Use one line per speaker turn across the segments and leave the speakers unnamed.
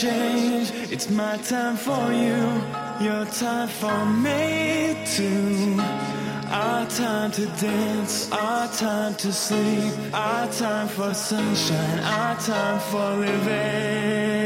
change. It's my time for you, your time for me too. Our time to dance, our time to sleep, our time for sunshine, our time for living.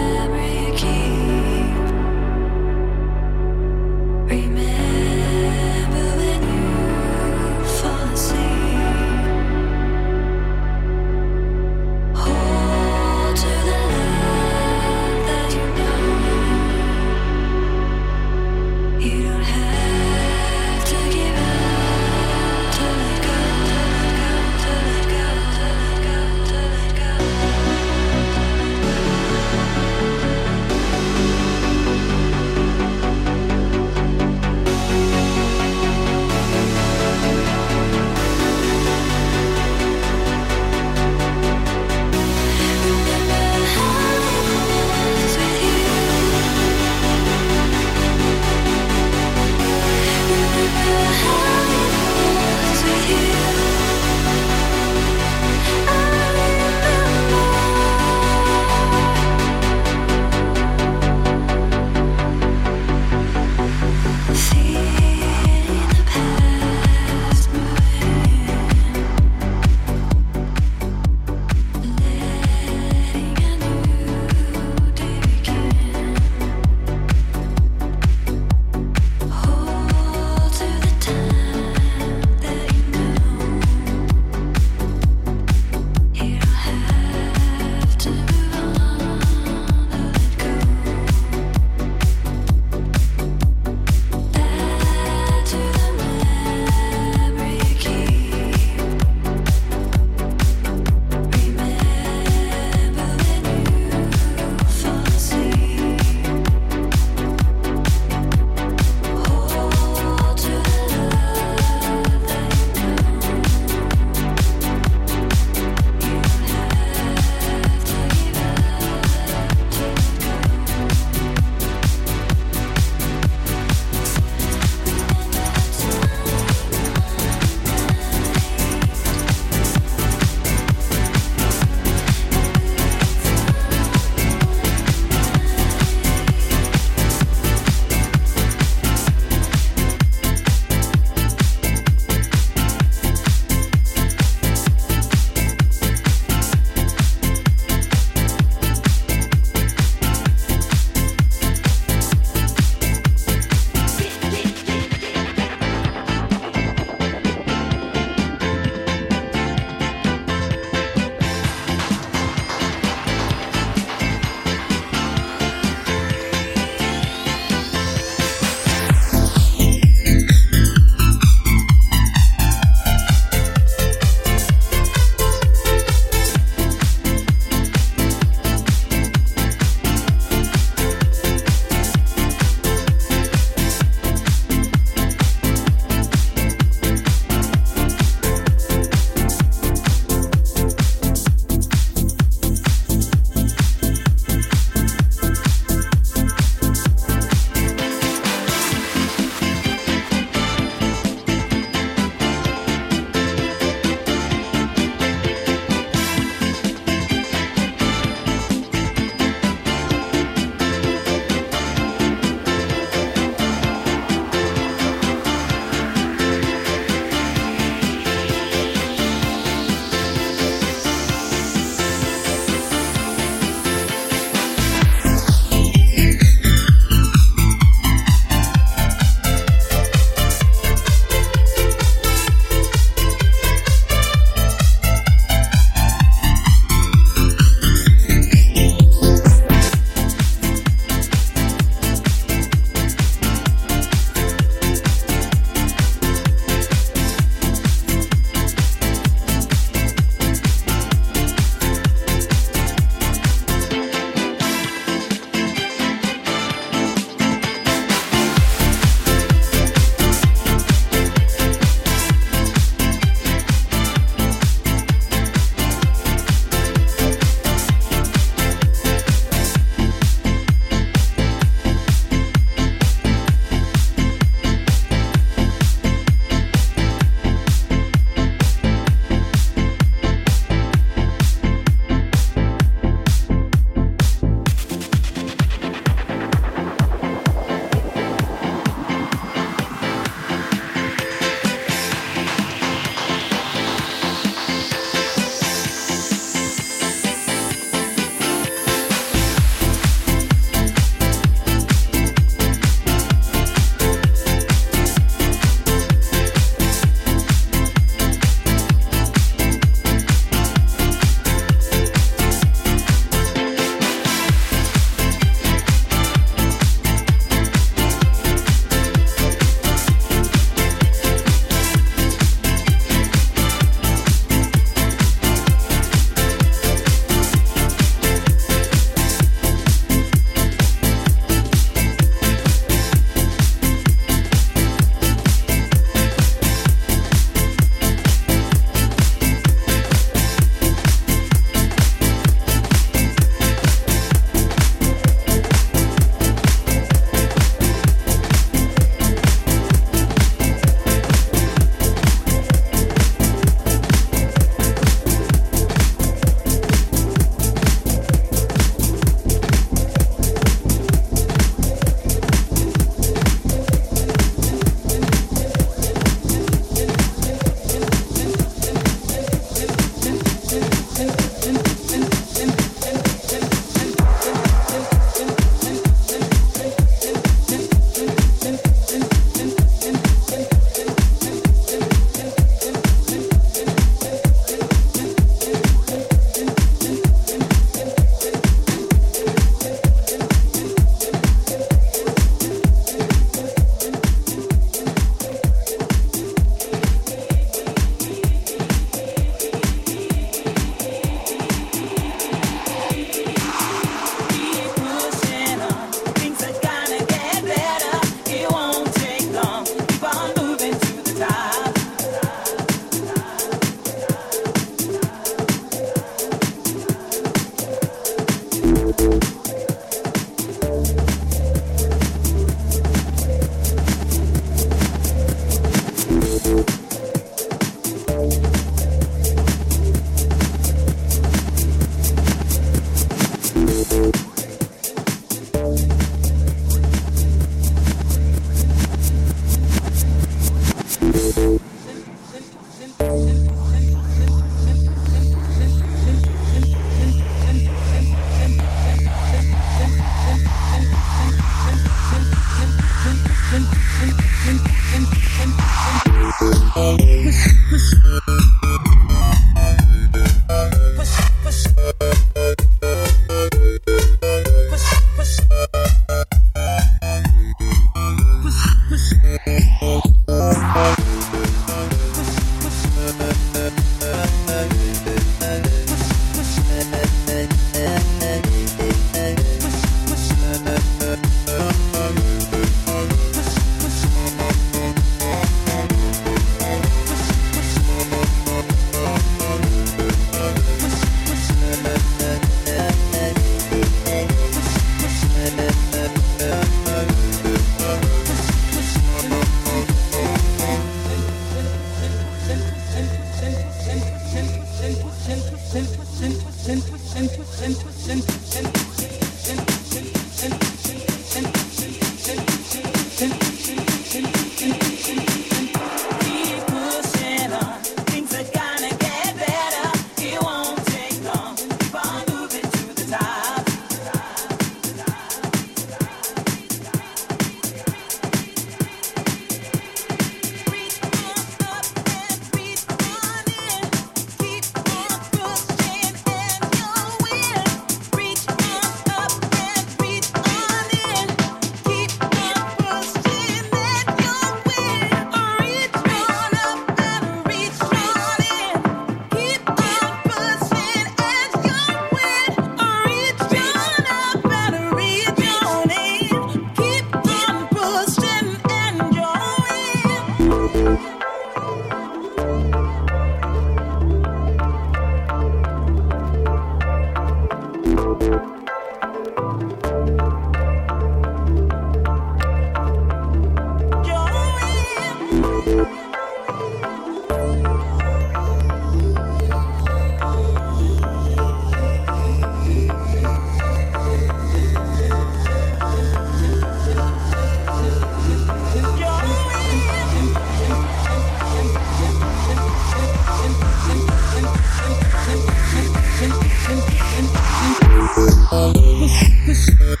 was.